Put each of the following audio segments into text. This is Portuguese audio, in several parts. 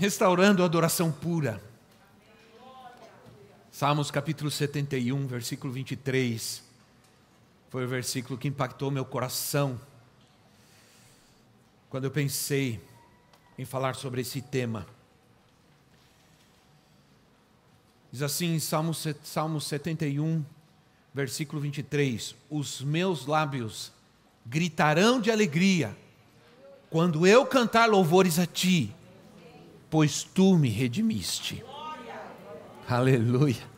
restaurando a adoração pura. Salmos capítulo 71, versículo 23. Foi o versículo que impactou meu coração quando eu pensei em falar sobre esse tema. Diz assim, Salmo, Salmo 71, versículo 23: Os meus lábios gritarão de alegria quando eu cantar louvores a ti pois tu me redimiste. Aleluia.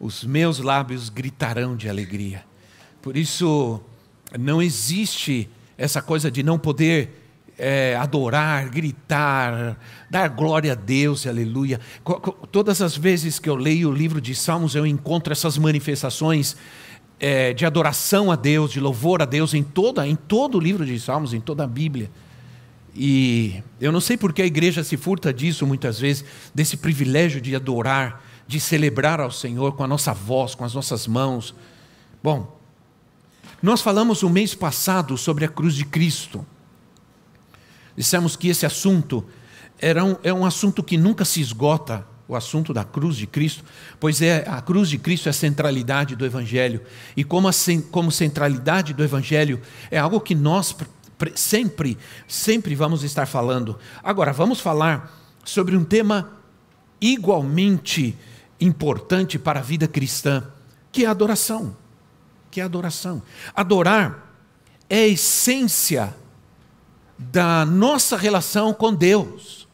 Os meus lábios gritarão de alegria. Por isso, não existe essa coisa de não poder é, adorar, gritar, dar glória a Deus, aleluia. Todas as vezes que eu leio o livro de Salmos, eu encontro essas manifestações é, de adoração a Deus, de louvor a Deus em toda, em todo o livro de Salmos, em toda a Bíblia. E eu não sei porque a igreja se furta disso muitas vezes, desse privilégio de adorar, de celebrar ao Senhor com a nossa voz, com as nossas mãos. Bom, nós falamos o mês passado sobre a cruz de Cristo. Dissemos que esse assunto era um, é um assunto que nunca se esgota, o assunto da cruz de Cristo, pois é a cruz de Cristo é a centralidade do Evangelho. E como, a, como centralidade do Evangelho é algo que nós sempre, sempre vamos estar falando. Agora, vamos falar sobre um tema igualmente importante para a vida cristã, que é a adoração. Que é a adoração. Adorar é a essência da nossa relação com Deus.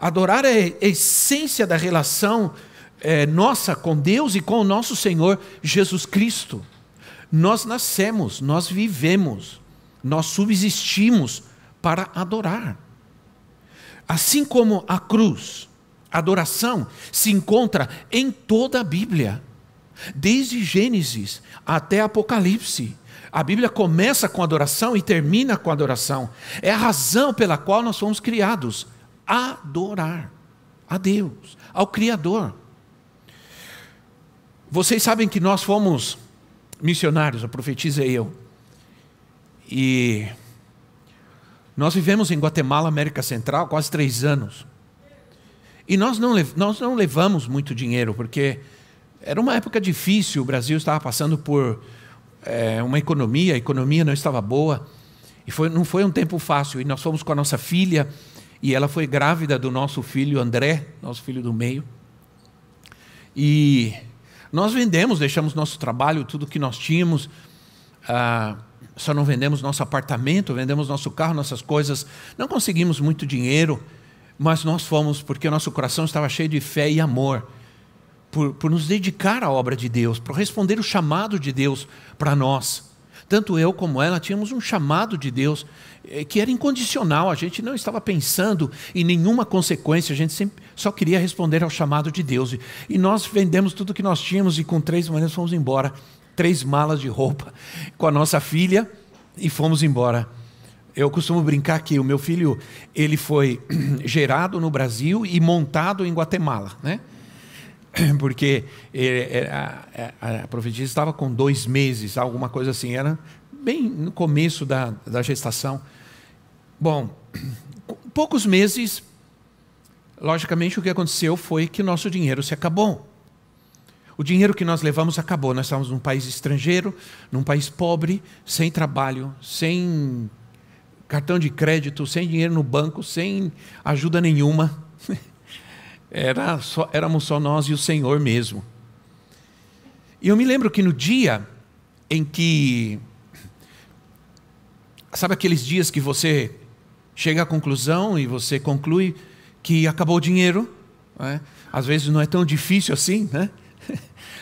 Adorar é a essência da relação é, nossa com Deus e com o nosso Senhor Jesus Cristo. Nós nascemos, nós vivemos nós subsistimos para adorar. Assim como a cruz, adoração se encontra em toda a Bíblia, desde Gênesis até Apocalipse. A Bíblia começa com adoração e termina com adoração. É a razão pela qual nós fomos criados adorar a Deus, ao Criador. Vocês sabem que nós fomos missionários, a profetisa e eu. E nós vivemos em Guatemala, América Central, quase três anos. E nós não, nós não levamos muito dinheiro, porque era uma época difícil, o Brasil estava passando por é, uma economia, a economia não estava boa, e foi, não foi um tempo fácil. E nós fomos com a nossa filha, e ela foi grávida do nosso filho André, nosso filho do meio. E nós vendemos, deixamos nosso trabalho, tudo que nós tínhamos. Ah, só não vendemos nosso apartamento, vendemos nosso carro, nossas coisas, não conseguimos muito dinheiro, mas nós fomos porque nosso coração estava cheio de fé e amor, por, por nos dedicar à obra de Deus, por responder o chamado de Deus para nós. Tanto eu como ela tínhamos um chamado de Deus eh, que era incondicional, a gente não estava pensando em nenhuma consequência, a gente sempre só queria responder ao chamado de Deus. E nós vendemos tudo que nós tínhamos e com três maneiras fomos embora três malas de roupa com a nossa filha e fomos embora. Eu costumo brincar que o meu filho ele foi gerado no Brasil e montado em Guatemala, né? Porque é, é, a, a profetisa estava com dois meses, alguma coisa assim, era bem no começo da, da gestação. Bom, poucos meses, logicamente o que aconteceu foi que nosso dinheiro se acabou. O dinheiro que nós levamos acabou. Nós estávamos num país estrangeiro, num país pobre, sem trabalho, sem cartão de crédito, sem dinheiro no banco, sem ajuda nenhuma. Era só, éramos só nós e o Senhor mesmo. E eu me lembro que no dia em que. Sabe aqueles dias que você chega à conclusão e você conclui que acabou o dinheiro? É? Às vezes não é tão difícil assim, né?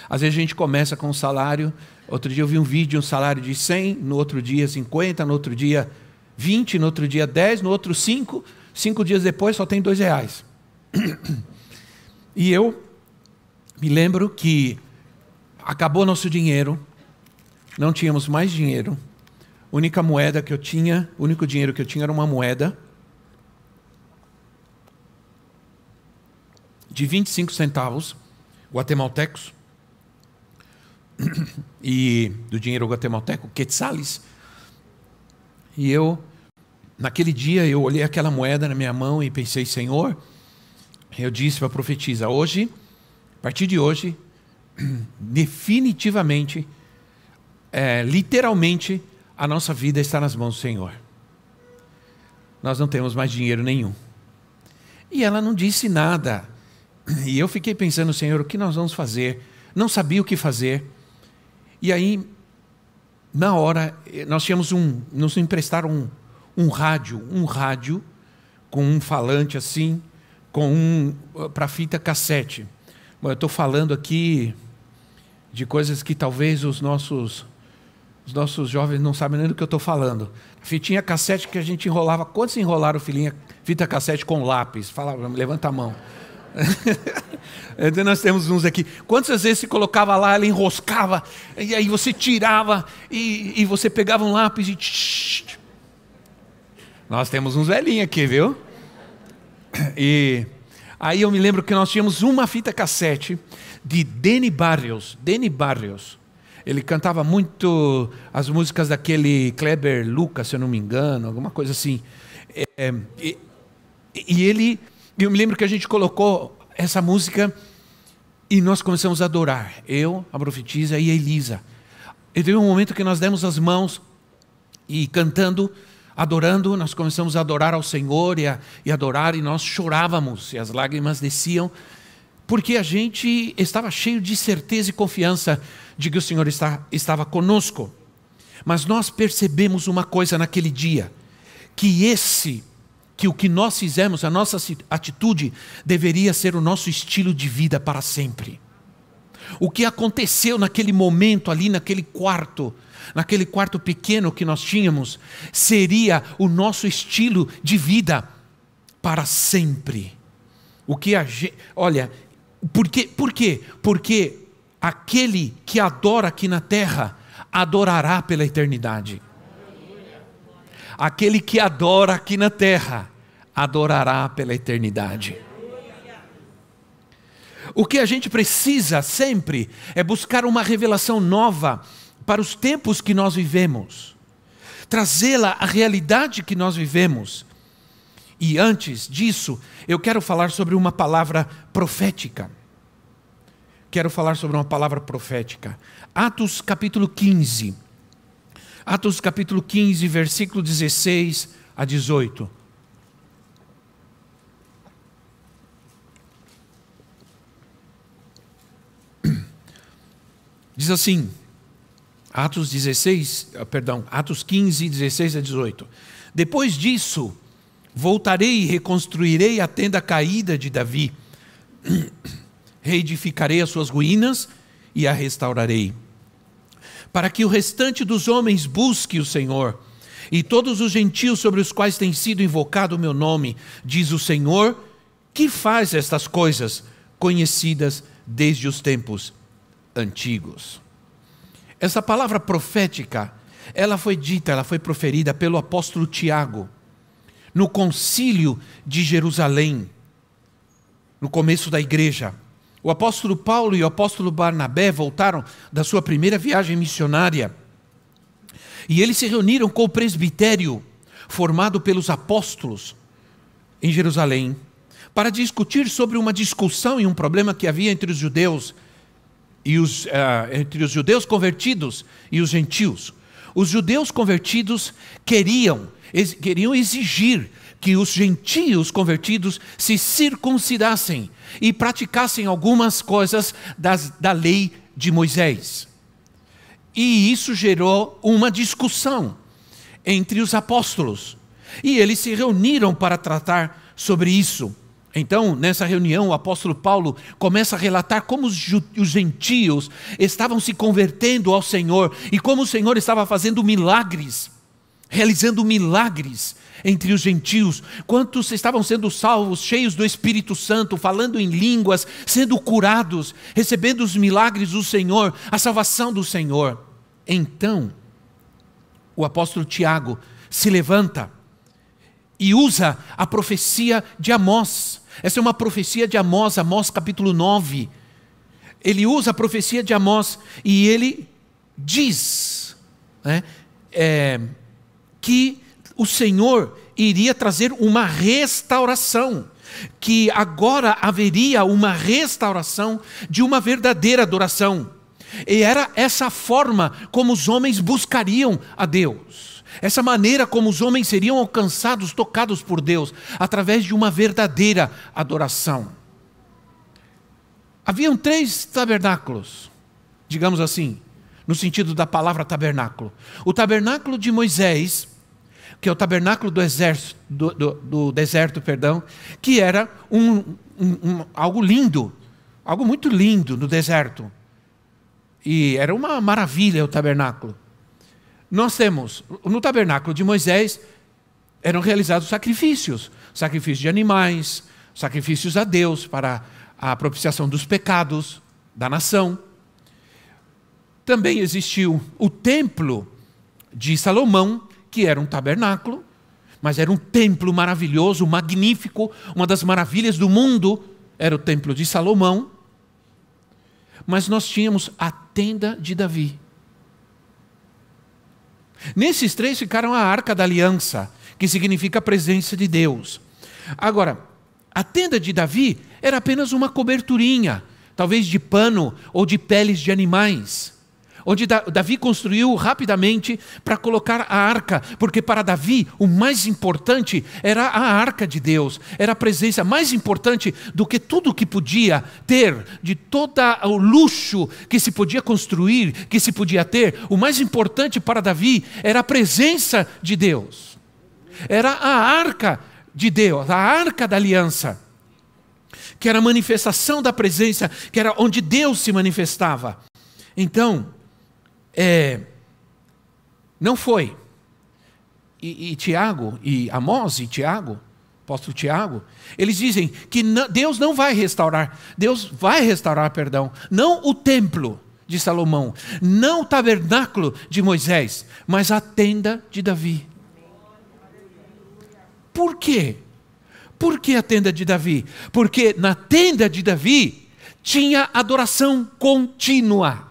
Às vezes a gente começa com um salário. Outro dia eu vi um vídeo, um salário de 100, no outro dia 50, no outro dia 20, no outro dia 10, no outro 5. Cinco dias depois só tem dois reais. E eu me lembro que acabou nosso dinheiro, não tínhamos mais dinheiro. A única moeda que eu tinha, o único dinheiro que eu tinha era uma moeda de 25 centavos guatemaltecos e do dinheiro guatemalteco, quetzales. E eu, naquele dia, eu olhei aquela moeda na minha mão e pensei, Senhor, eu disse para a profetisa, hoje, a partir de hoje, definitivamente, é, literalmente, a nossa vida está nas mãos do Senhor. Nós não temos mais dinheiro nenhum. E ela não disse nada. E eu fiquei pensando, Senhor, o que nós vamos fazer? Não sabia o que fazer. E aí, na hora, nós tínhamos um, nos emprestaram um, um rádio, um rádio com um falante assim, com um para fita cassete. Bom, eu estou falando aqui de coisas que talvez os nossos os nossos jovens não sabem nem do que eu estou falando. Fitinha cassete que a gente enrolava. Quantos enrolaram filhinha, fita cassete com lápis? Fala, levanta a mão. então nós temos uns aqui. Quantas vezes se colocava lá, ela enroscava, e aí você tirava, e, e você pegava um lápis e. Nós temos uns velhinhos aqui, viu? E aí eu me lembro que nós tínhamos uma fita cassete de Denny Barrios. Denny Barrios ele cantava muito as músicas daquele Kleber Lucas, se eu não me engano, alguma coisa assim. É, e, e ele, eu me lembro que a gente colocou essa música e nós começamos a adorar. Eu, a profetisa e a Elisa. E teve um momento que nós demos as mãos e cantando, adorando, nós começamos a adorar ao Senhor e, a, e adorar, e nós chorávamos, e as lágrimas desciam, porque a gente estava cheio de certeza e confiança de que o Senhor está, estava conosco. Mas nós percebemos uma coisa naquele dia, que esse, que o que nós fizemos, a nossa atitude, deveria ser o nosso estilo de vida para sempre. O que aconteceu naquele momento ali, naquele quarto, naquele quarto pequeno que nós tínhamos, seria o nosso estilo de vida para sempre. O que a gente, olha, por quê? Por quê? Porque aquele que adora aqui na terra, adorará pela eternidade. Aquele que adora aqui na terra, adorará pela eternidade. O que a gente precisa sempre é buscar uma revelação nova para os tempos que nós vivemos, trazê-la à realidade que nós vivemos. E antes disso, eu quero falar sobre uma palavra profética quero falar sobre uma palavra profética. Atos capítulo 15. Atos capítulo 15, versículo 16 a 18. Diz assim, Atos 16, ah, perdão, Atos 15, 16 a 18. Depois disso, voltarei e reconstruirei a tenda caída de Davi reedificarei as suas ruínas e a restaurarei. Para que o restante dos homens busque o Senhor, e todos os gentios sobre os quais tem sido invocado o meu nome, diz o Senhor, que faz estas coisas conhecidas desde os tempos antigos. Essa palavra profética, ela foi dita, ela foi proferida pelo apóstolo Tiago, no concílio de Jerusalém, no começo da igreja. O apóstolo Paulo e o apóstolo Barnabé voltaram da sua primeira viagem missionária. E eles se reuniram com o presbitério formado pelos apóstolos em Jerusalém para discutir sobre uma discussão e um problema que havia entre os judeus e os, uh, entre os judeus convertidos e os gentios. Os judeus convertidos queriam, ex, queriam exigir que os gentios convertidos se circuncidassem e praticassem algumas coisas das, da lei de Moisés. E isso gerou uma discussão entre os apóstolos. E eles se reuniram para tratar sobre isso. Então, nessa reunião, o apóstolo Paulo começa a relatar como os gentios estavam se convertendo ao Senhor e como o Senhor estava fazendo milagres realizando milagres entre os gentios, quantos estavam sendo salvos, cheios do Espírito Santo, falando em línguas, sendo curados, recebendo os milagres do Senhor, a salvação do Senhor. Então, o apóstolo Tiago se levanta e usa a profecia de Amós. Essa é uma profecia de Amós, Amós capítulo 9. Ele usa a profecia de Amós e ele diz né, é, que o Senhor iria trazer uma restauração, que agora haveria uma restauração de uma verdadeira adoração. E era essa forma como os homens buscariam a Deus. Essa maneira como os homens seriam alcançados, tocados por Deus, através de uma verdadeira adoração. Haviam três tabernáculos, digamos assim, no sentido da palavra tabernáculo. O tabernáculo de Moisés, que é o tabernáculo do, exército, do, do, do deserto, perdão, que era um, um, um, algo lindo, algo muito lindo no deserto. E era uma maravilha o tabernáculo. Nós temos, no tabernáculo de Moisés, eram realizados sacrifícios, sacrifícios de animais, sacrifícios a Deus para a propiciação dos pecados da nação. Também existiu o templo de Salomão, que era um tabernáculo, mas era um templo maravilhoso, magnífico, uma das maravilhas do mundo era o templo de Salomão. Mas nós tínhamos a tenda de Davi. Nesses três ficaram a arca da aliança, que significa a presença de Deus. Agora, a tenda de Davi era apenas uma coberturinha, talvez de pano ou de peles de animais onde Davi construiu rapidamente para colocar a arca, porque para Davi o mais importante era a arca de Deus, era a presença mais importante do que tudo que podia ter, de todo o luxo que se podia construir, que se podia ter, o mais importante para Davi era a presença de Deus, era a arca de Deus, a arca da aliança que era a manifestação da presença, que era onde Deus se manifestava. Então, é, não foi. E, e Tiago, e Amós e Tiago, apóstolo Tiago, eles dizem que não, Deus não vai restaurar, Deus vai restaurar, perdão, não o templo de Salomão, não o tabernáculo de Moisés, mas a tenda de Davi. Por quê? Por que a tenda de Davi? Porque na tenda de Davi tinha adoração contínua.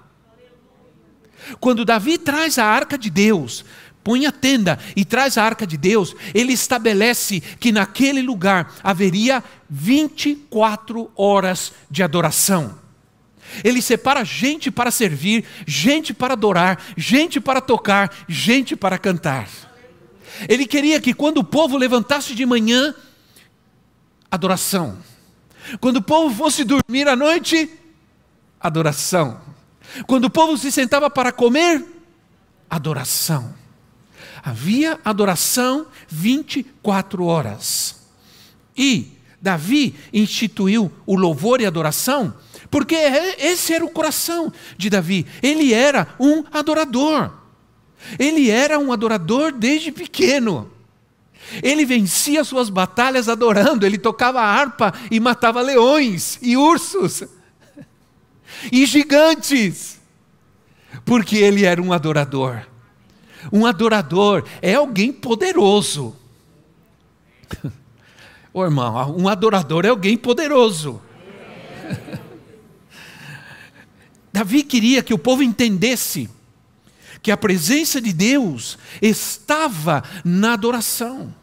Quando Davi traz a arca de Deus, põe a tenda e traz a arca de Deus, ele estabelece que naquele lugar haveria 24 horas de adoração. Ele separa gente para servir, gente para adorar, gente para tocar, gente para cantar. Ele queria que quando o povo levantasse de manhã, adoração. Quando o povo fosse dormir à noite, adoração. Quando o povo se sentava para comer, adoração. Havia adoração 24 horas. E Davi instituiu o louvor e adoração, porque esse era o coração de Davi. Ele era um adorador. Ele era um adorador desde pequeno. Ele vencia suas batalhas adorando, ele tocava harpa e matava leões e ursos e gigantes, porque ele era um adorador. Um adorador é alguém poderoso. Ô irmão, um adorador é alguém poderoso. Davi queria que o povo entendesse que a presença de Deus estava na adoração,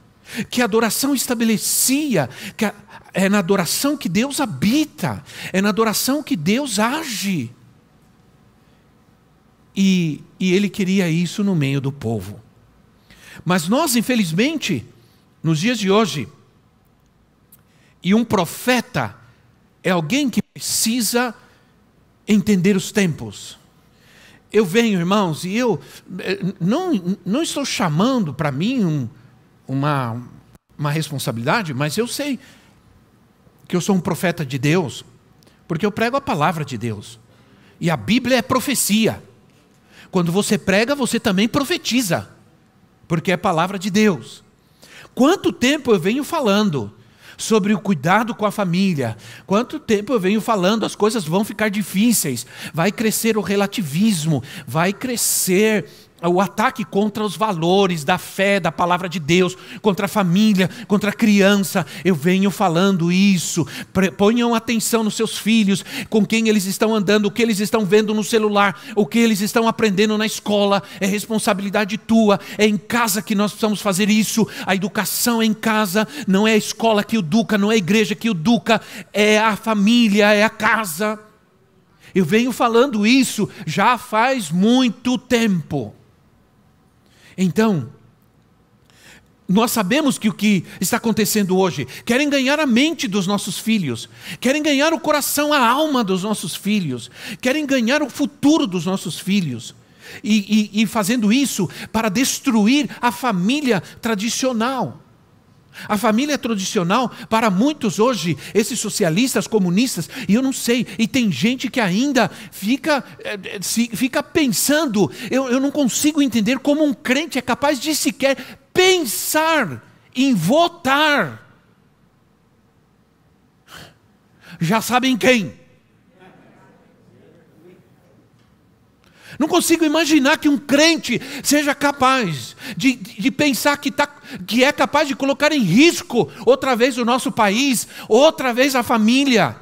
que a adoração estabelecia que a, é na adoração que Deus habita, é na adoração que Deus age. E, e ele queria isso no meio do povo. Mas nós, infelizmente, nos dias de hoje, e um profeta é alguém que precisa entender os tempos. Eu venho, irmãos, e eu eh, não, não estou chamando para mim um, uma, uma responsabilidade, mas eu sei que eu sou um profeta de Deus, porque eu prego a palavra de Deus. E a Bíblia é profecia. Quando você prega, você também profetiza. porque é palavra de Deus. Quanto tempo eu venho falando sobre o cuidado com a família? Quanto tempo eu venho falando, as coisas vão ficar difíceis, vai crescer o relativismo, vai crescer o ataque contra os valores da fé, da palavra de Deus, contra a família, contra a criança. Eu venho falando isso. Ponham atenção nos seus filhos, com quem eles estão andando, o que eles estão vendo no celular, o que eles estão aprendendo na escola. É responsabilidade tua. É em casa que nós precisamos fazer isso. A educação é em casa, não é a escola que educa, não é a igreja que educa, é a família, é a casa. Eu venho falando isso já faz muito tempo. Então, nós sabemos que o que está acontecendo hoje, querem ganhar a mente dos nossos filhos, querem ganhar o coração, a alma dos nossos filhos, querem ganhar o futuro dos nossos filhos. E, e, e fazendo isso para destruir a família tradicional. A família tradicional, para muitos hoje, esses socialistas, comunistas, e eu não sei, e tem gente que ainda fica, eh, fica pensando, eu, eu não consigo entender como um crente é capaz de sequer pensar em votar. Já sabem quem? Não consigo imaginar que um crente seja capaz de, de pensar que, tá, que é capaz de colocar em risco outra vez o nosso país, outra vez a família.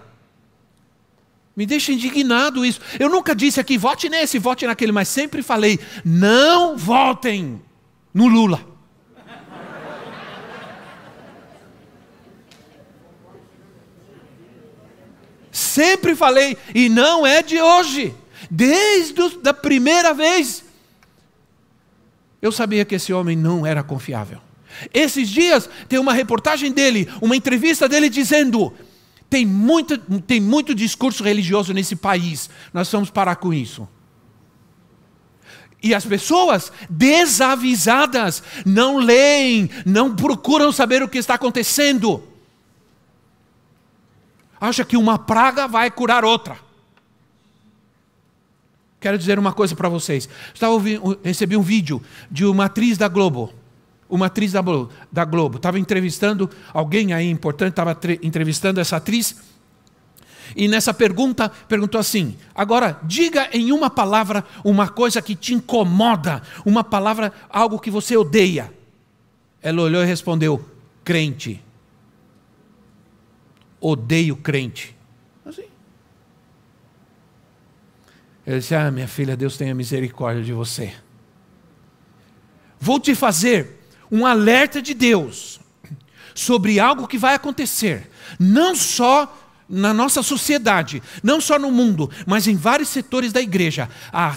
Me deixa indignado isso. Eu nunca disse aqui, vote nesse, vote naquele, mas sempre falei: não votem no Lula. Sempre falei, e não é de hoje. Desde a primeira vez, eu sabia que esse homem não era confiável. Esses dias tem uma reportagem dele, uma entrevista dele dizendo: tem muito, tem muito discurso religioso nesse país, nós vamos parar com isso. E as pessoas desavisadas não leem, não procuram saber o que está acontecendo. Acha que uma praga vai curar outra. Quero dizer uma coisa para vocês. Estava ouvindo, recebi um vídeo de uma atriz da Globo. Uma atriz da, da Globo. Estava entrevistando alguém aí importante, estava entrevistando essa atriz. E nessa pergunta, perguntou assim: agora, diga em uma palavra uma coisa que te incomoda, uma palavra, algo que você odeia. Ela olhou e respondeu: crente. Odeio crente. Ele disse: Ah, minha filha, Deus tenha misericórdia de você. Vou te fazer um alerta de Deus sobre algo que vai acontecer, não só na nossa sociedade, não só no mundo, mas em vários setores da igreja a,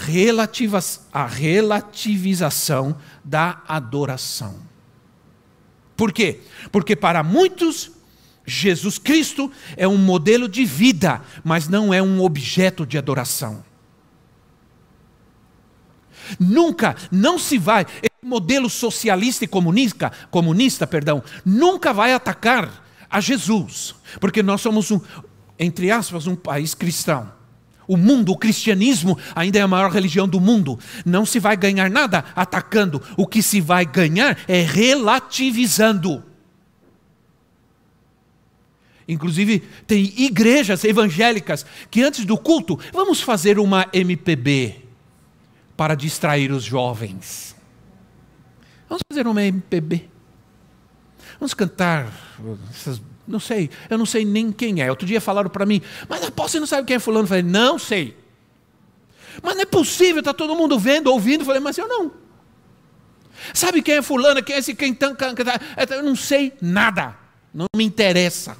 a relativização da adoração. Por quê? Porque para muitos, Jesus Cristo é um modelo de vida, mas não é um objeto de adoração. Nunca, não se vai, esse modelo socialista e comunista, comunista, perdão, nunca vai atacar a Jesus, porque nós somos um, entre aspas, um país cristão. O mundo, o cristianismo ainda é a maior religião do mundo. Não se vai ganhar nada atacando. O que se vai ganhar é relativizando. Inclusive, tem igrejas evangélicas que antes do culto, vamos fazer uma MPB para distrair os jovens. Vamos fazer uma MPB. Vamos cantar essas, não sei, eu não sei nem quem é. Outro dia falaram para mim, mas após você não sabe quem é fulano? Eu falei, não sei. Mas não é possível, está todo mundo vendo, ouvindo. Eu falei, mas eu não. Sabe quem é fulano? Quem é esse quem tá, Eu não sei nada. Não me interessa.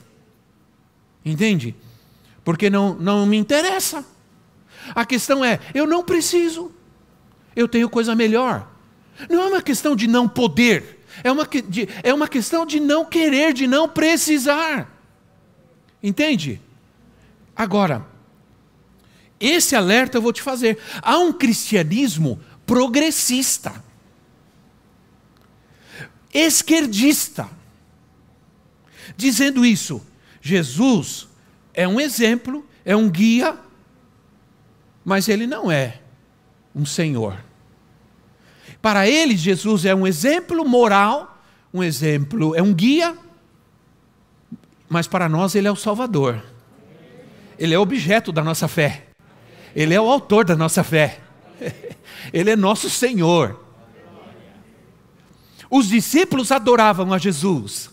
Entende? Porque não, não me interessa. A questão é, eu não preciso eu tenho coisa melhor. Não é uma questão de não poder, é uma, de, é uma questão de não querer, de não precisar. Entende? Agora, esse alerta eu vou te fazer. Há um cristianismo progressista, esquerdista, dizendo isso. Jesus é um exemplo, é um guia, mas ele não é um senhor. Para eles, Jesus é um exemplo moral, um exemplo, é um guia, mas para nós ele é o Salvador. Ele é objeto da nossa fé. Ele é o autor da nossa fé. Ele é nosso Senhor. Os discípulos adoravam a Jesus.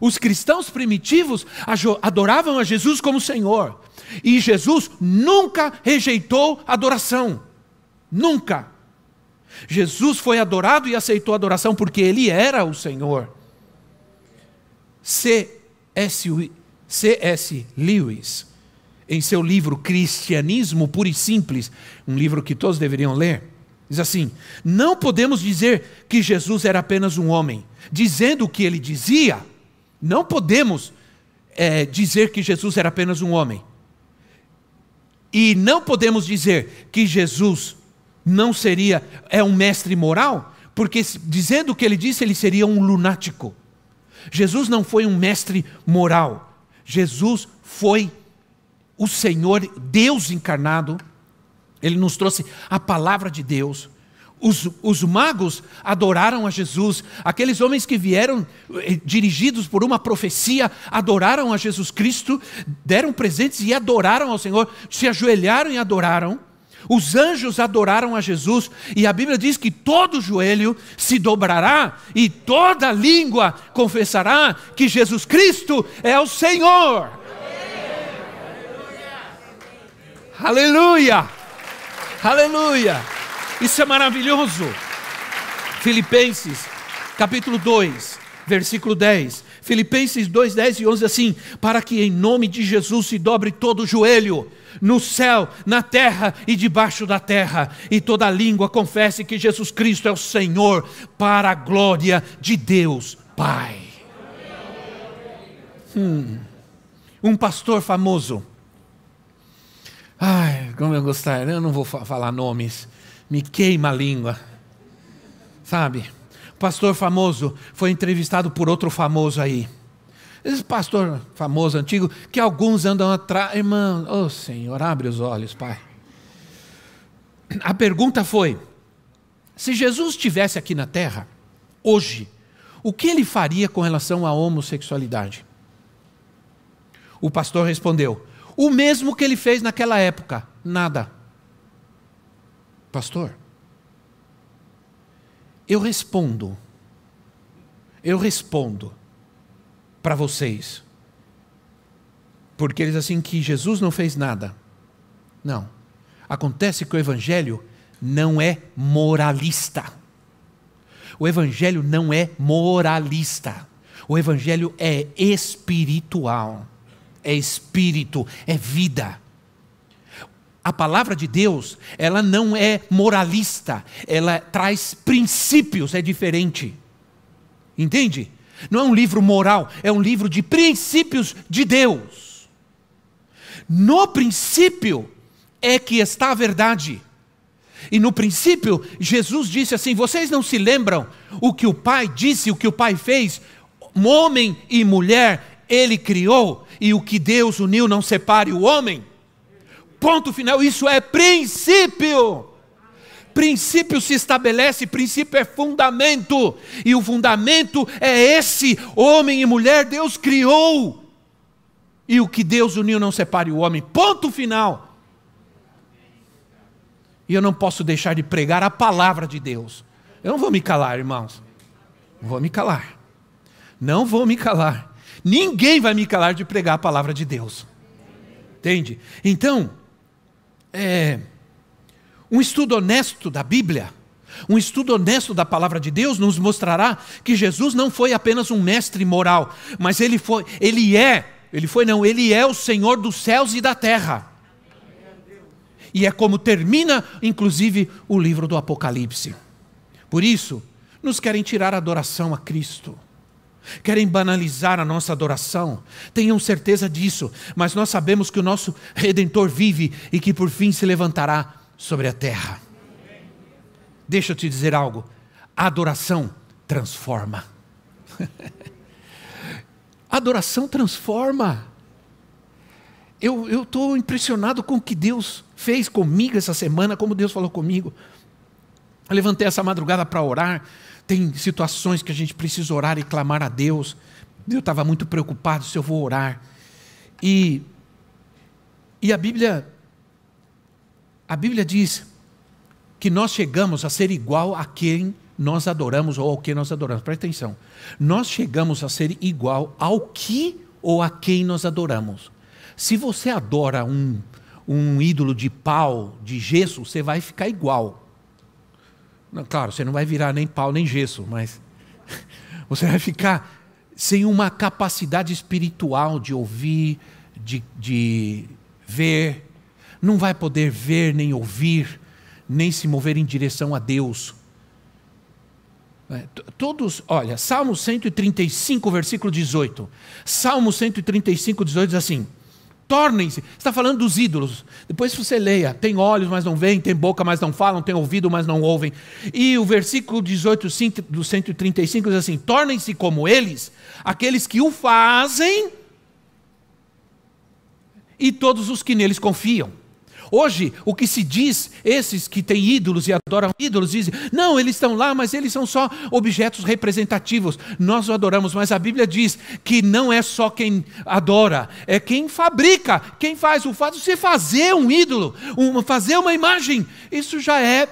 Os cristãos primitivos adoravam a Jesus como Senhor. E Jesus nunca rejeitou adoração. Nunca. Jesus foi adorado e aceitou adoração porque ele era o Senhor. C.S. Lewis, em seu livro Cristianismo Puro e Simples, um livro que todos deveriam ler, diz assim: Não podemos dizer que Jesus era apenas um homem, dizendo o que ele dizia. Não podemos é, dizer que Jesus era apenas um homem. E não podemos dizer que Jesus não seria, é um mestre moral, porque dizendo o que ele disse, ele seria um lunático. Jesus não foi um mestre moral. Jesus foi o Senhor, Deus encarnado. Ele nos trouxe a palavra de Deus. Os, os, magos adoraram a Jesus, aqueles homens que vieram eh, dirigidos por uma profecia, adoraram a Jesus Cristo, deram presentes e adoraram ao Senhor, se ajoelharam e adoraram. Os anjos adoraram a Jesus, e a Bíblia diz que todo joelho se dobrará e toda língua confessará que Jesus Cristo é o Senhor. Aleluia! Aleluia! Isso é maravilhoso. Filipenses, capítulo 2, versículo 10. Filipenses 2, 10 e 11 assim: Para que em nome de Jesus se dobre todo o joelho, no céu, na terra e debaixo da terra, e toda língua confesse que Jesus Cristo é o Senhor, para a glória de Deus Pai. Hum. Um pastor famoso. Ai, como eu gostaria, eu não vou falar nomes, me queima a língua. Sabe? pastor famoso foi entrevistado por outro famoso aí. Esse pastor famoso, antigo, que alguns andam atrás. Irmão, oh Senhor, abre os olhos, Pai. A pergunta foi: se Jesus estivesse aqui na terra, hoje, o que ele faria com relação à homossexualidade? O pastor respondeu: o mesmo que ele fez naquela época, nada. Pastor, eu respondo, eu respondo para vocês, porque eles assim que Jesus não fez nada. Não. Acontece que o Evangelho não é moralista. O Evangelho não é moralista. O Evangelho é espiritual. É espírito, é vida a palavra de Deus, ela não é moralista, ela traz princípios, é diferente. Entende? Não é um livro moral, é um livro de princípios de Deus. No princípio é que está a verdade. E no princípio, Jesus disse assim: Vocês não se lembram o que o Pai disse, o que o Pai fez? Homem e mulher, Ele criou, e o que Deus uniu não separe o homem. Ponto final, isso é princípio. Princípio se estabelece, princípio é fundamento, e o fundamento é esse: homem e mulher Deus criou, e o que Deus uniu não separe o homem. Ponto final. E eu não posso deixar de pregar a palavra de Deus. Eu não vou me calar, irmãos. Não vou me calar. Não vou me calar. Ninguém vai me calar de pregar a palavra de Deus. Entende? Então, é, um estudo honesto da Bíblia, um estudo honesto da palavra de Deus nos mostrará que Jesus não foi apenas um mestre moral, mas ele foi, ele é, ele foi não, ele é o Senhor dos céus e da terra. E é como termina, inclusive, o livro do Apocalipse. Por isso, nos querem tirar a adoração a Cristo querem banalizar a nossa adoração. Tenham certeza disso, mas nós sabemos que o nosso redentor vive e que por fim se levantará sobre a terra. Deixa eu te dizer algo: a adoração transforma. a adoração transforma. Eu estou impressionado com o que Deus fez comigo essa semana, como Deus falou comigo. Eu levantei essa madrugada para orar. Tem situações que a gente precisa orar e clamar a Deus. Eu estava muito preocupado se eu vou orar. E, e a Bíblia a Bíblia diz que nós chegamos a ser igual a quem nós adoramos ou ao que nós adoramos. Presta atenção. Nós chegamos a ser igual ao que ou a quem nós adoramos. Se você adora um, um ídolo de pau, de gesso, você vai ficar igual. Claro, você não vai virar nem pau nem gesso, mas você vai ficar sem uma capacidade espiritual de ouvir, de, de ver, não vai poder ver nem ouvir, nem se mover em direção a Deus. É, todos, olha, Salmo 135, versículo 18. Salmo 135, 18 diz assim: Tornem-se, está falando dos ídolos. Depois você leia: tem olhos, mas não veem, tem boca, mas não falam, tem ouvido, mas não ouvem. E o versículo 18 do 135 diz assim: Tornem-se como eles, aqueles que o fazem, e todos os que neles confiam. Hoje, o que se diz, esses que têm ídolos e adoram ídolos, dizem, não, eles estão lá, mas eles são só objetos representativos. Nós o adoramos, mas a Bíblia diz que não é só quem adora, é quem fabrica, quem faz. O fato de você fazer um ídolo, uma, fazer uma imagem, isso já é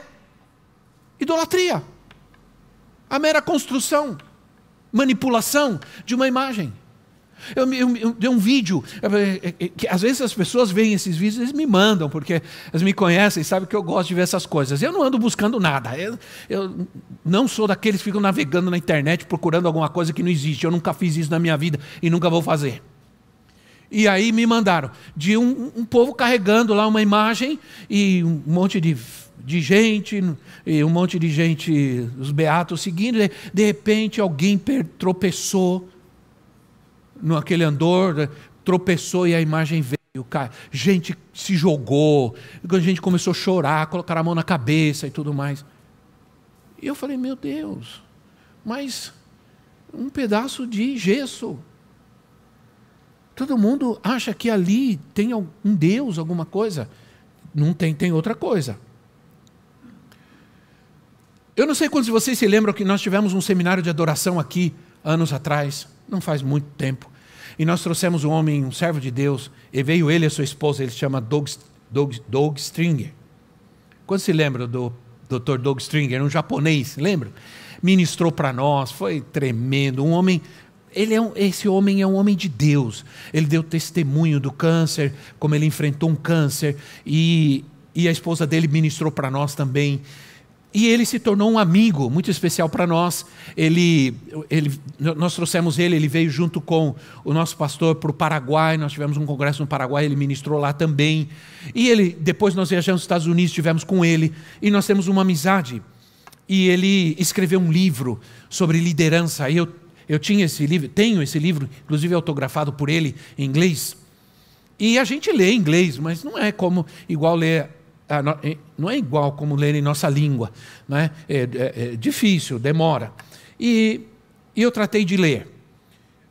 idolatria. A mera construção, manipulação de uma imagem. Eu, eu, eu dei um vídeo, que às vezes as pessoas veem esses vídeos, eles me mandam, porque eles me conhecem, sabem que eu gosto de ver essas coisas. Eu não ando buscando nada. Eu, eu não sou daqueles que ficam navegando na internet procurando alguma coisa que não existe. Eu nunca fiz isso na minha vida e nunca vou fazer. E aí me mandaram de um, um povo carregando lá uma imagem e um monte de, de gente, e um monte de gente, os beatos seguindo. De repente alguém tropeçou no aquele andor, tropeçou e a imagem veio. Cara. Gente se jogou, a gente começou a chorar, colocar a mão na cabeça e tudo mais. E eu falei, meu Deus, mas um pedaço de gesso. Todo mundo acha que ali tem um Deus, alguma coisa. Não tem, tem outra coisa. Eu não sei quantos de vocês se lembram que nós tivemos um seminário de adoração aqui anos atrás, não faz muito tempo. E nós trouxemos um homem, um servo de Deus, e veio ele e a sua esposa, ele se chama Doug, Doug, Doug Stringer. Quando se lembra do Dr. Doug Stringer, um japonês, lembra? Ministrou para nós, foi tremendo. Um homem, ele é um, esse homem é um homem de Deus. Ele deu testemunho do câncer, como ele enfrentou um câncer, e, e a esposa dele ministrou para nós também. E ele se tornou um amigo muito especial para nós. Ele, ele, nós trouxemos ele, ele veio junto com o nosso pastor para o Paraguai. Nós tivemos um congresso no Paraguai, ele ministrou lá também. E ele, depois nós viajamos para os Estados Unidos, tivemos com ele e nós temos uma amizade. E ele escreveu um livro sobre liderança. E eu, eu tinha esse livro, tenho esse livro, inclusive autografado por ele em inglês. E a gente lê em inglês, mas não é como igual ler não é igual como ler em nossa língua, né? é, é, é difícil, demora. E, e, eu tratei de ler.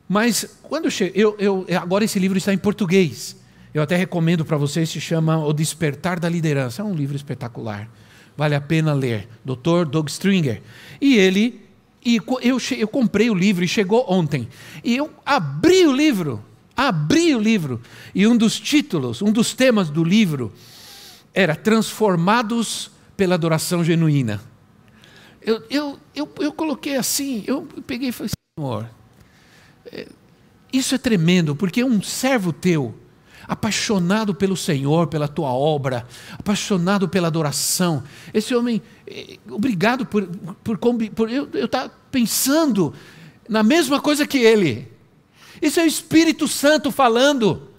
Mas quando eu, eu, eu, agora esse livro está em português. Eu até recomendo para vocês, se chama O Despertar da Liderança. É um livro espetacular. Vale a pena ler. Dr. Doug Stringer. E ele, e eu, eu comprei o livro e chegou ontem. E eu abri o livro, abri o livro. E um dos títulos, um dos temas do livro era transformados pela adoração genuína. Eu, eu, eu, eu coloquei assim, eu peguei e falei, Senhor, é, isso é tremendo, porque um servo teu, apaixonado pelo Senhor, pela tua obra, apaixonado pela adoração, esse homem, é, obrigado por, por, por eu estar tá pensando na mesma coisa que ele. Isso é o Espírito Santo falando.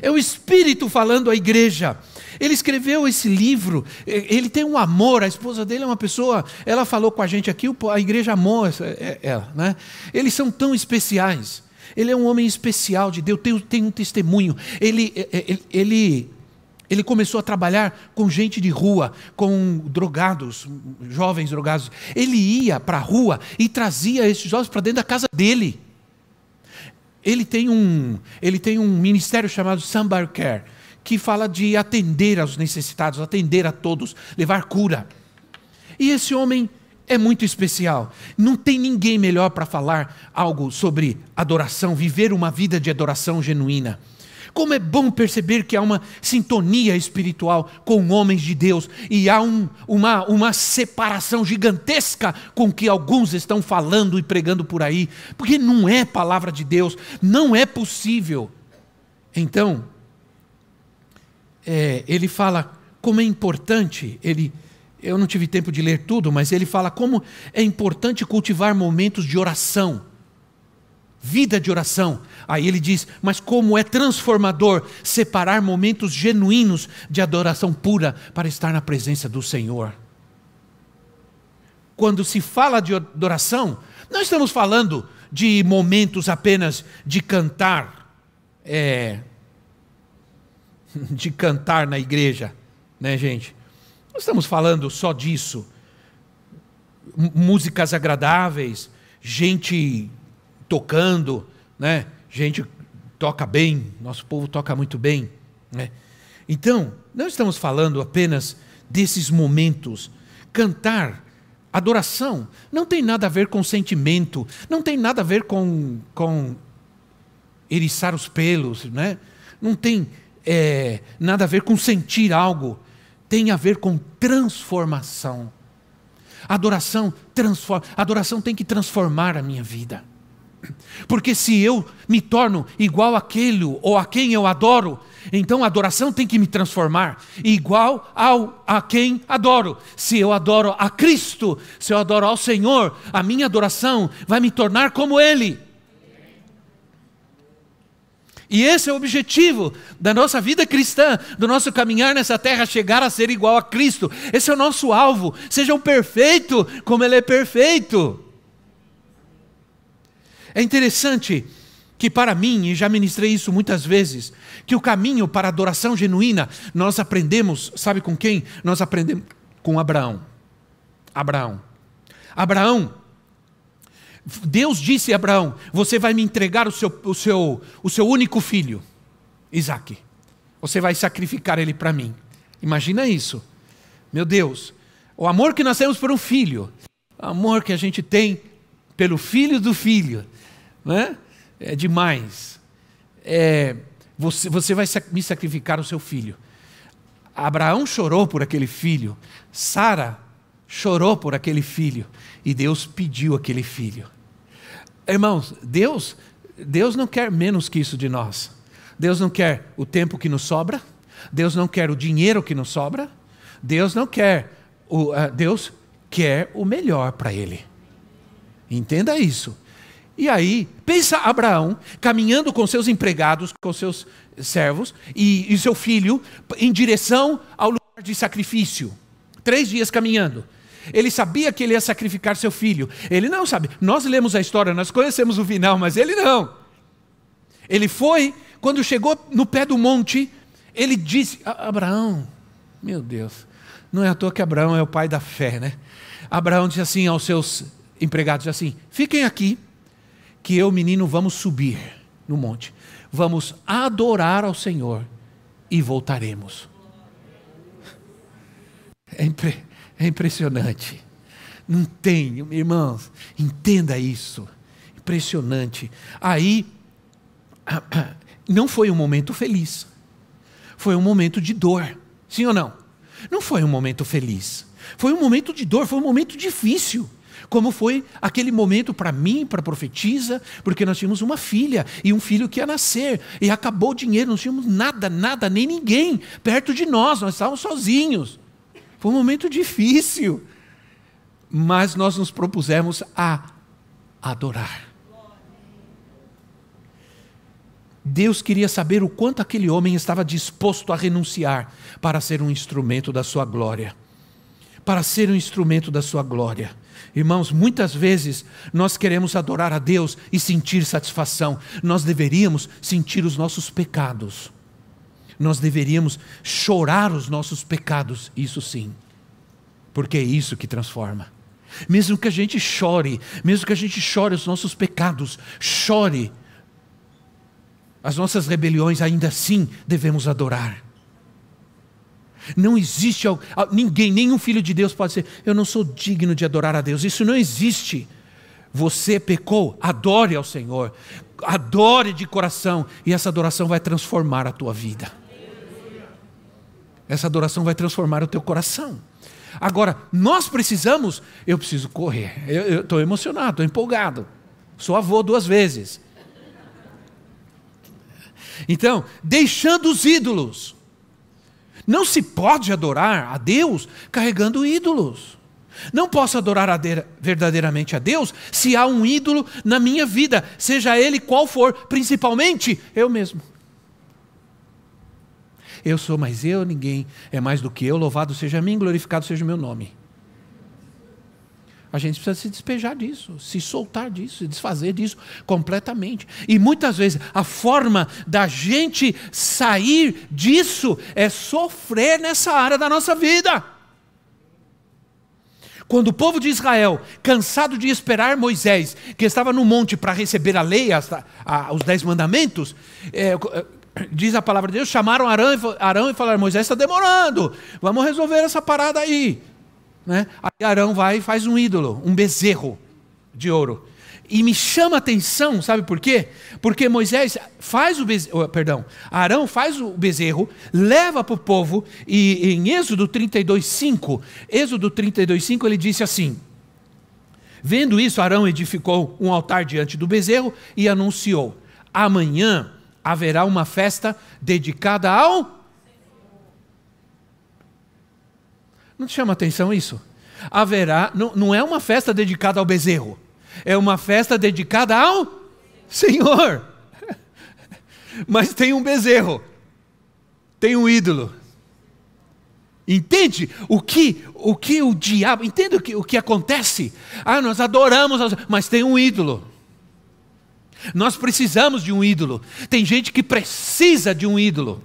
É o Espírito falando à igreja. Ele escreveu esse livro, ele tem um amor, a esposa dele é uma pessoa, ela falou com a gente aqui, a igreja amou é, ela. Né? Eles são tão especiais. Ele é um homem especial de Deus, tem, tem um testemunho. Ele, é, é, ele, ele, ele começou a trabalhar com gente de rua, com drogados, jovens drogados. Ele ia para a rua e trazia esses jovens para dentro da casa dele. Ele tem um, ele tem um ministério chamado Sambar Care que fala de atender aos necessitados, atender a todos, levar cura. E esse homem é muito especial. Não tem ninguém melhor para falar algo sobre adoração, viver uma vida de adoração genuína. Como é bom perceber que há uma sintonia espiritual com homens de Deus e há um, uma, uma separação gigantesca com que alguns estão falando e pregando por aí, porque não é palavra de Deus, não é possível. Então, é, ele fala como é importante, ele, eu não tive tempo de ler tudo, mas ele fala como é importante cultivar momentos de oração vida de oração. Aí ele diz: Mas como é transformador separar momentos genuínos de adoração pura para estar na presença do Senhor. Quando se fala de adoração, não estamos falando de momentos apenas de cantar, é, de cantar na igreja, né, gente? Não estamos falando só disso. músicas agradáveis, gente tocando, né? Gente toca bem, nosso povo toca muito bem, né? Então, não estamos falando apenas desses momentos. Cantar, adoração, não tem nada a ver com sentimento, não tem nada a ver com, com eriçar os pelos, né? não tem é, nada a ver com sentir algo, tem a ver com transformação. Adoração transforma, adoração tem que transformar a minha vida. Porque se eu me torno igual àquele ou a quem eu adoro, então a adoração tem que me transformar igual ao a quem adoro. Se eu adoro a Cristo, se eu adoro ao Senhor, a minha adoração vai me tornar como Ele. E esse é o objetivo da nossa vida cristã, do nosso caminhar nessa terra, chegar a ser igual a Cristo. Esse é o nosso alvo. Sejam perfeito como Ele é perfeito. É interessante que para mim, e já ministrei isso muitas vezes, que o caminho para a adoração genuína, nós aprendemos, sabe com quem? Nós aprendemos com Abraão. Abraão. Abraão, Deus disse a Abraão: Você vai me entregar o seu, o seu, o seu único filho, Isaac. Você vai sacrificar ele para mim. Imagina isso. Meu Deus, o amor que nós temos por um filho, o amor que a gente tem pelo filho do filho, né? é demais. É, você, você vai me sacrificar o seu filho. Abraão chorou por aquele filho, Sara chorou por aquele filho, e Deus pediu aquele filho. Irmãos, Deus, Deus não quer menos que isso de nós. Deus não quer o tempo que nos sobra, Deus não quer o dinheiro que nos sobra, Deus não quer o, uh, Deus quer o melhor para ele. Entenda isso. E aí, pensa Abraão caminhando com seus empregados, com seus servos e, e seu filho em direção ao lugar de sacrifício. Três dias caminhando. Ele sabia que ele ia sacrificar seu filho. Ele não sabe. Nós lemos a história, nós conhecemos o final, mas ele não. Ele foi, quando chegou no pé do monte, ele disse: Abraão, meu Deus, não é à toa que Abraão é o pai da fé, né? Abraão disse assim aos seus empregados: assim, fiquem aqui que eu, menino, vamos subir no monte, vamos adorar ao Senhor e voltaremos. É, impre, é impressionante. Não tem, irmãos, entenda isso. Impressionante. Aí, não foi um momento feliz, foi um momento de dor, sim ou não? Não foi um momento feliz, foi um momento de dor, foi um momento difícil. Como foi aquele momento para mim, para a profetisa, porque nós tínhamos uma filha e um filho que ia nascer, e acabou o dinheiro, não tínhamos nada, nada, nem ninguém perto de nós, nós estávamos sozinhos. Foi um momento difícil, mas nós nos propusemos a adorar. Deus queria saber o quanto aquele homem estava disposto a renunciar para ser um instrumento da sua glória. Para ser um instrumento da sua glória. Irmãos, muitas vezes nós queremos adorar a Deus e sentir satisfação. Nós deveríamos sentir os nossos pecados. Nós deveríamos chorar os nossos pecados, isso sim. Porque é isso que transforma. Mesmo que a gente chore, mesmo que a gente chore os nossos pecados, chore as nossas rebeliões, ainda assim devemos adorar. Não existe ninguém, nenhum filho de Deus pode ser, eu não sou digno de adorar a Deus. Isso não existe. Você pecou, adore ao Senhor, adore de coração, e essa adoração vai transformar a tua vida. Essa adoração vai transformar o teu coração. Agora, nós precisamos, eu preciso correr. Eu estou emocionado, estou empolgado. Sou avô duas vezes. Então, deixando os ídolos. Não se pode adorar a Deus carregando ídolos. Não posso adorar a verdadeiramente a Deus se há um ídolo na minha vida, seja ele qual for, principalmente eu mesmo. Eu sou mais eu, ninguém é mais do que eu, louvado seja mim, glorificado seja o meu nome. A gente precisa se despejar disso, se soltar disso, se desfazer disso completamente. E muitas vezes a forma da gente sair disso é sofrer nessa área da nossa vida. Quando o povo de Israel, cansado de esperar Moisés, que estava no monte para receber a lei, a, os dez mandamentos, é, diz a palavra de Deus, chamaram Arão, Arão e falaram: Moisés está demorando, vamos resolver essa parada aí. Né? Aí Arão vai e faz um ídolo, um bezerro de ouro. E me chama a atenção, sabe por quê? Porque Moisés faz o bezerro, perdão, Arão faz o bezerro, leva para o povo, e em Êxodo 32,5, Êxodo 32,5 ele disse assim: Vendo isso, Arão edificou um altar diante do bezerro e anunciou: Amanhã haverá uma festa dedicada ao Não te chama atenção isso? Haverá, não, não é uma festa dedicada ao bezerro, é uma festa dedicada ao Senhor. Mas tem um bezerro, tem um ídolo. Entende o que o que o diabo, entende o que, o que acontece? Ah, nós adoramos, mas tem um ídolo. Nós precisamos de um ídolo. Tem gente que precisa de um ídolo.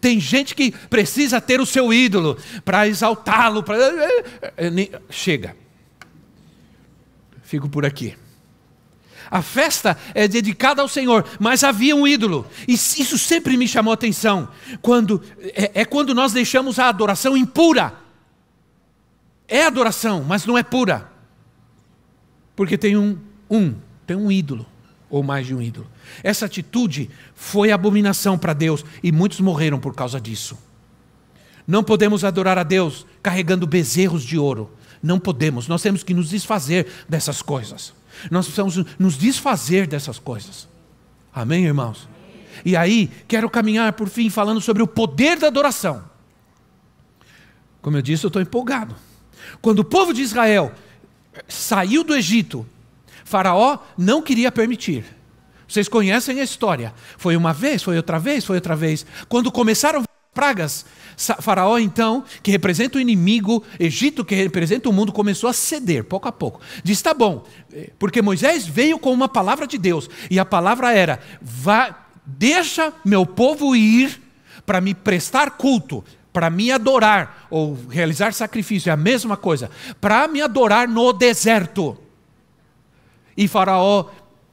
Tem gente que precisa ter o seu ídolo para exaltá-lo. Pra... Chega. Fico por aqui. A festa é dedicada ao Senhor, mas havia um ídolo. E isso sempre me chamou a atenção. Quando, é, é quando nós deixamos a adoração impura. É adoração, mas não é pura. Porque tem um, um, tem um ídolo ou mais de um ídolo. Essa atitude foi abominação para Deus e muitos morreram por causa disso. Não podemos adorar a Deus carregando bezerros de ouro. Não podemos. Nós temos que nos desfazer dessas coisas. Nós precisamos nos desfazer dessas coisas. Amém, irmãos? E aí, quero caminhar por fim falando sobre o poder da adoração. Como eu disse, eu estou empolgado. Quando o povo de Israel saiu do Egito Faraó não queria permitir. Vocês conhecem a história. Foi uma vez, foi outra vez, foi outra vez. Quando começaram pragas, Faraó, então, que representa o inimigo, Egito, que representa o mundo, começou a ceder pouco a pouco. Diz: tá bom, eh, porque Moisés veio com uma palavra de Deus, e a palavra era: vá, deixa meu povo ir para me prestar culto, para me adorar, ou realizar sacrifício, é a mesma coisa, para me adorar no deserto. E Faraó,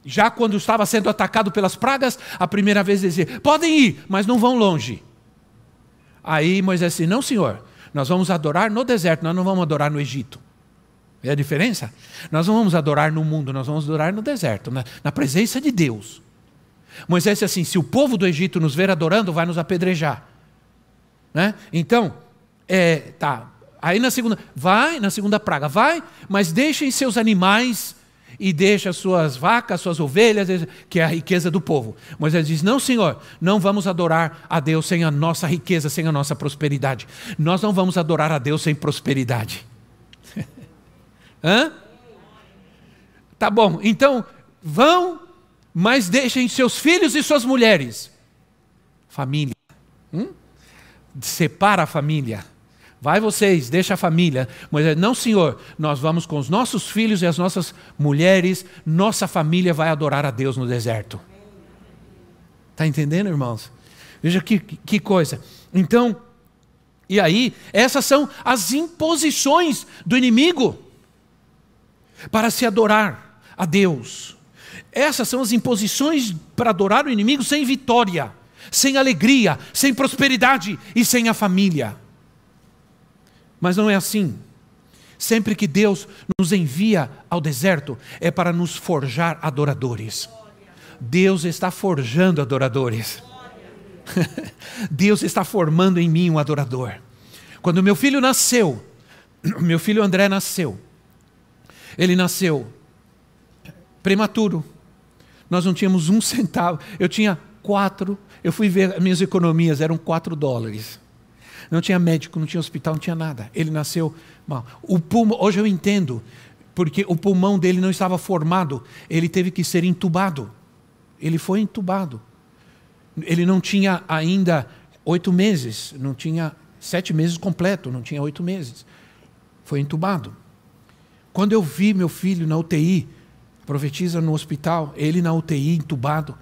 já quando estava sendo atacado pelas pragas, a primeira vez dizia: podem ir, mas não vão longe. Aí Moisés disse: não, senhor, nós vamos adorar no deserto, nós não vamos adorar no Egito. É a diferença? Nós não vamos adorar no mundo, nós vamos adorar no deserto, na, na presença de Deus. Moisés disse assim: se o povo do Egito nos ver adorando, vai nos apedrejar. Né? Então, é, tá. Aí na segunda, vai, na segunda praga, vai, mas deixem seus animais e deixa suas vacas, suas ovelhas, que é a riqueza do povo. Moisés diz: Não, Senhor, não vamos adorar a Deus sem a nossa riqueza, sem a nossa prosperidade. Nós não vamos adorar a Deus sem prosperidade. Hã? Tá bom, então vão, mas deixem seus filhos e suas mulheres. Família. Hum? Separa a família Vai vocês, deixa a família. Moisés, não, senhor, nós vamos com os nossos filhos e as nossas mulheres, nossa família vai adorar a Deus no deserto. Está entendendo, irmãos? Veja que, que coisa. Então, e aí, essas são as imposições do inimigo para se adorar a Deus. Essas são as imposições para adorar o inimigo sem vitória. sem alegria, sem prosperidade e sem a família. Mas não é assim. Sempre que Deus nos envia ao deserto, é para nos forjar adoradores. Deus está forjando adoradores. Deus está formando em mim um adorador. Quando meu filho nasceu, meu filho André nasceu, ele nasceu prematuro. Nós não tínhamos um centavo. Eu tinha quatro. Eu fui ver minhas economias, eram quatro dólares. Não tinha médico, não tinha hospital, não tinha nada. Ele nasceu mal. O pulmão, hoje eu entendo, porque o pulmão dele não estava formado, ele teve que ser entubado. Ele foi entubado. Ele não tinha ainda oito meses, não tinha sete meses completo, não tinha oito meses. Foi entubado. Quando eu vi meu filho na UTI, profetiza no hospital, ele na UTI, entubado,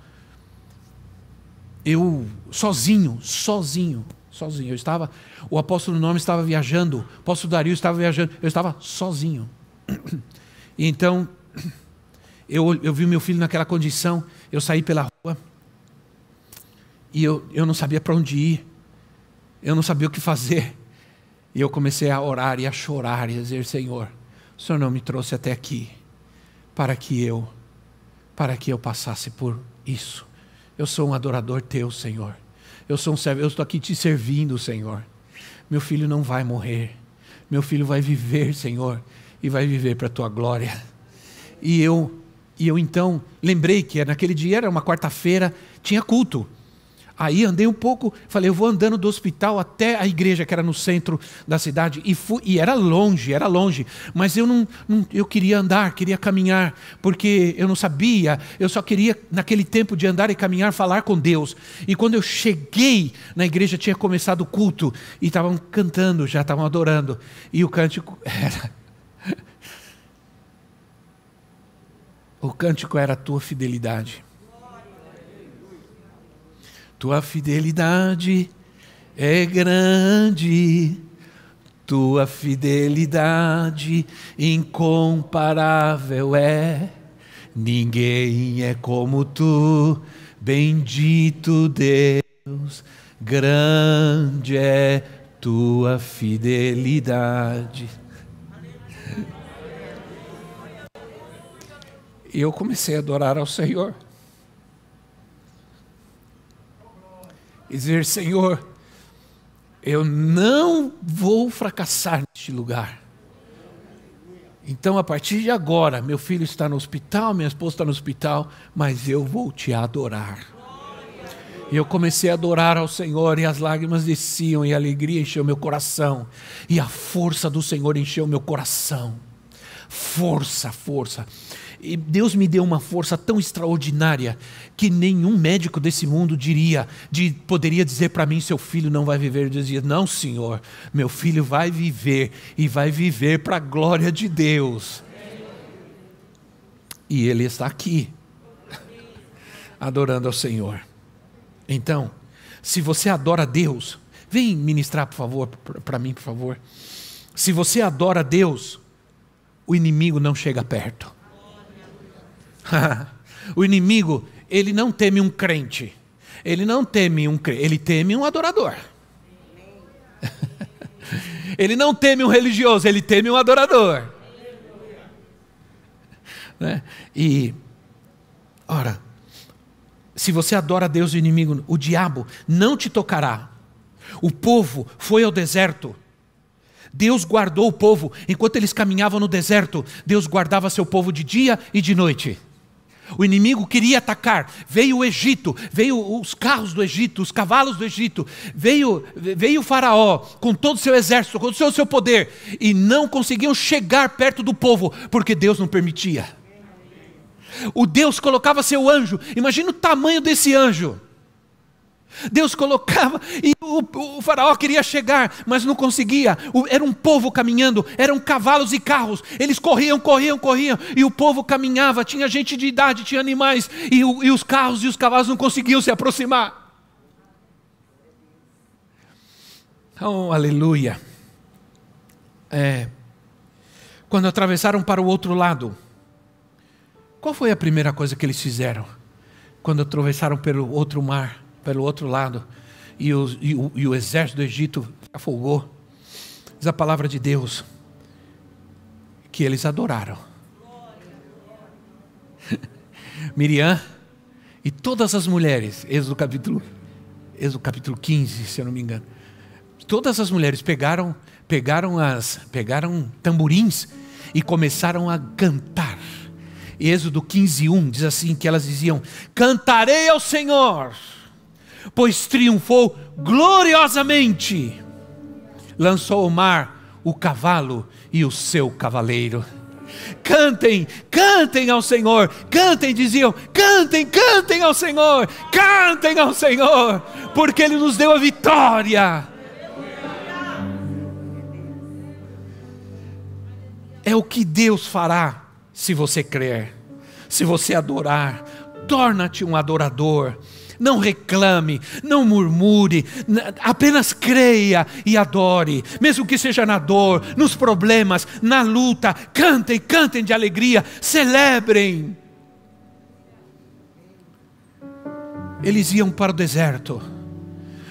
eu sozinho, sozinho, sozinho. Eu estava, o apóstolo Nome estava viajando, o apóstolo Dario estava viajando, eu estava sozinho. E então, eu, eu vi meu filho naquela condição, eu saí pela rua e eu, eu não sabia para onde ir, eu não sabia o que fazer. E eu comecei a orar e a chorar e a dizer: Senhor, o Senhor não me trouxe até aqui para que eu, para que eu passasse por isso. Eu sou um adorador teu, Senhor. Eu sou um servo, eu estou aqui te servindo, Senhor. Meu filho não vai morrer. Meu filho vai viver, Senhor, e vai viver para a tua glória. E eu, e eu então lembrei que naquele dia era uma quarta-feira, tinha culto. Aí andei um pouco, falei, eu vou andando do hospital até a igreja, que era no centro da cidade, e, fui, e era longe, era longe, mas eu não, não, eu queria andar, queria caminhar, porque eu não sabia, eu só queria, naquele tempo de andar e caminhar, falar com Deus. E quando eu cheguei na igreja, tinha começado o culto, e estavam cantando, já estavam adorando, e o cântico era. O cântico era a tua fidelidade. Tua fidelidade é grande, tua fidelidade incomparável é. Ninguém é como tu, bendito Deus, grande é tua fidelidade. E eu comecei a adorar ao Senhor. E dizer: Senhor, eu não vou fracassar neste lugar. Então, a partir de agora, meu filho está no hospital, minha esposa está no hospital, mas eu vou te adorar. E eu comecei a adorar ao Senhor, e as lágrimas desciam, e a alegria encheu meu coração, e a força do Senhor encheu meu coração. Força, força. E Deus me deu uma força tão extraordinária que nenhum médico desse mundo diria, de, poderia dizer para mim: seu filho não vai viver. Eu dizia: não, Senhor, meu filho vai viver e vai viver para a glória de Deus. E ele está aqui, adorando ao Senhor. Então, se você adora Deus, vem ministrar, por favor, para mim, por favor. Se você adora Deus, o inimigo não chega perto. o inimigo, ele não teme um crente. Ele não teme um crente, ele teme um adorador. ele não teme um religioso, ele teme um adorador. Né? E, ora, se você adora Deus e o inimigo, o diabo não te tocará. O povo foi ao deserto. Deus guardou o povo enquanto eles caminhavam no deserto. Deus guardava seu povo de dia e de noite. O inimigo queria atacar. Veio o Egito, veio os carros do Egito, os cavalos do Egito, veio, veio o Faraó com todo o seu exército, com todo o seu poder, e não conseguiam chegar perto do povo, porque Deus não permitia. O Deus colocava seu anjo, imagina o tamanho desse anjo. Deus colocava, e o, o, faraó queria chegar, mas não conseguia. O, era um povo caminhando, eram cavalos e carros. Eles corriam, corriam, corriam, e o povo caminhava. Tinha gente de idade, tinha animais, e, e os carros e os cavalos não conseguiam se aproximar. Oh, aleluia. É, quando atravessaram para o outro lado, qual foi a primeira coisa que eles fizeram? Quando atravessaram pelo outro mar? Pelo outro lado e o, e o, e o exército do Egito afogou. Diz a palavra de Deus que eles adoraram. Miriam e todas as mulheres, Êxodo capítulo, Êxodo capítulo 15, se eu não me engano. Todas as mulheres pegaram, pegaram as, pegaram tamborins e começaram a cantar. Êxodo 15, 1 diz assim: que elas diziam: Cantarei ao Senhor, pois triunfou gloriosamente, lançou ao mar o cavalo e o seu cavaleiro. Cantem, cantem ao Senhor, cantem, diziam, cantem, cantem ao Senhor, cantem ao Senhor, porque Ele nos deu a vitória. É o que Deus fará se você crer, se você adorar. Torna-te um adorador. Não reclame, não murmure, apenas creia e adore, mesmo que seja na dor, nos problemas, na luta. Cantem, cantem de alegria, celebrem. Eles iam para o deserto,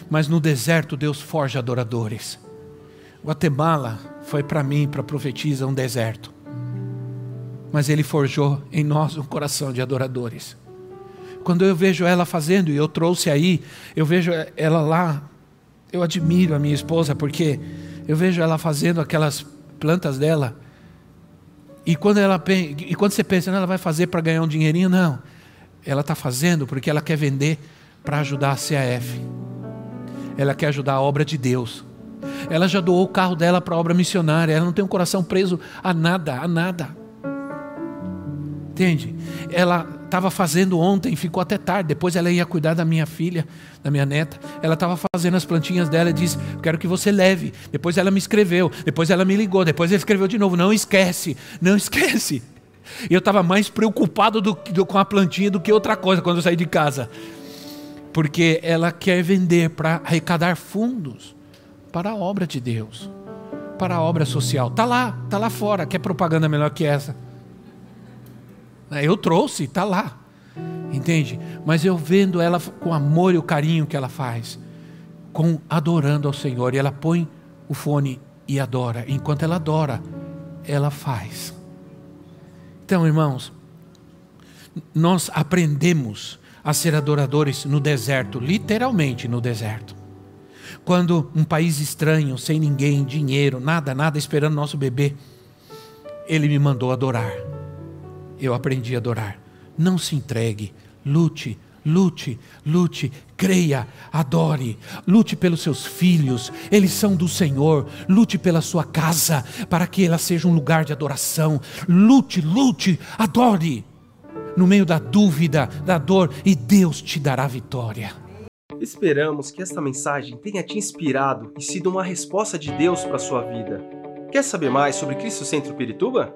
mas no deserto Deus forja adoradores. Guatemala foi para mim, para profetizar um deserto. Mas Ele forjou em nós um coração de adoradores. Quando eu vejo ela fazendo, e eu trouxe aí, eu vejo ela lá, eu admiro a minha esposa, porque eu vejo ela fazendo aquelas plantas dela. E quando, ela, e quando você pensa, ela vai fazer para ganhar um dinheirinho, não. Ela está fazendo porque ela quer vender para ajudar a CAF. Ela quer ajudar a obra de Deus. Ela já doou o carro dela para a obra missionária. Ela não tem um coração preso a nada, a nada. Entende? Ela estava fazendo ontem, ficou até tarde. Depois ela ia cuidar da minha filha, da minha neta. Ela estava fazendo as plantinhas dela e disse: Quero que você leve. Depois ela me escreveu. Depois ela me ligou. Depois ela escreveu de novo: Não esquece, não esquece. E eu estava mais preocupado do, do, com a plantinha do que outra coisa quando eu saí de casa. Porque ela quer vender para arrecadar fundos para a obra de Deus, para a obra social. Está lá, está lá fora. Quer propaganda melhor que essa? Né? Eu trouxe, está lá. Entende? Mas eu vendo ela com o amor e o carinho que ela faz, com adorando ao Senhor, e ela põe o fone e adora. Enquanto ela adora, ela faz. Então, irmãos, nós aprendemos a ser adoradores no deserto, literalmente no deserto. Quando um país estranho, sem ninguém, dinheiro, nada, nada, esperando nosso bebê, ele me mandou adorar eu aprendi a adorar. Não se entregue, lute, lute, lute, creia, adore, lute pelos seus filhos, eles são do Senhor, lute pela sua casa, para que ela seja um lugar de adoração. Lute, lute, adore, no meio da dúvida, da dor, e Deus te dará vitória. Esperamos que esta mensagem tenha te inspirado e sido uma resposta de Deus para a sua vida. Quer saber mais sobre Cristo Centro Pirituba?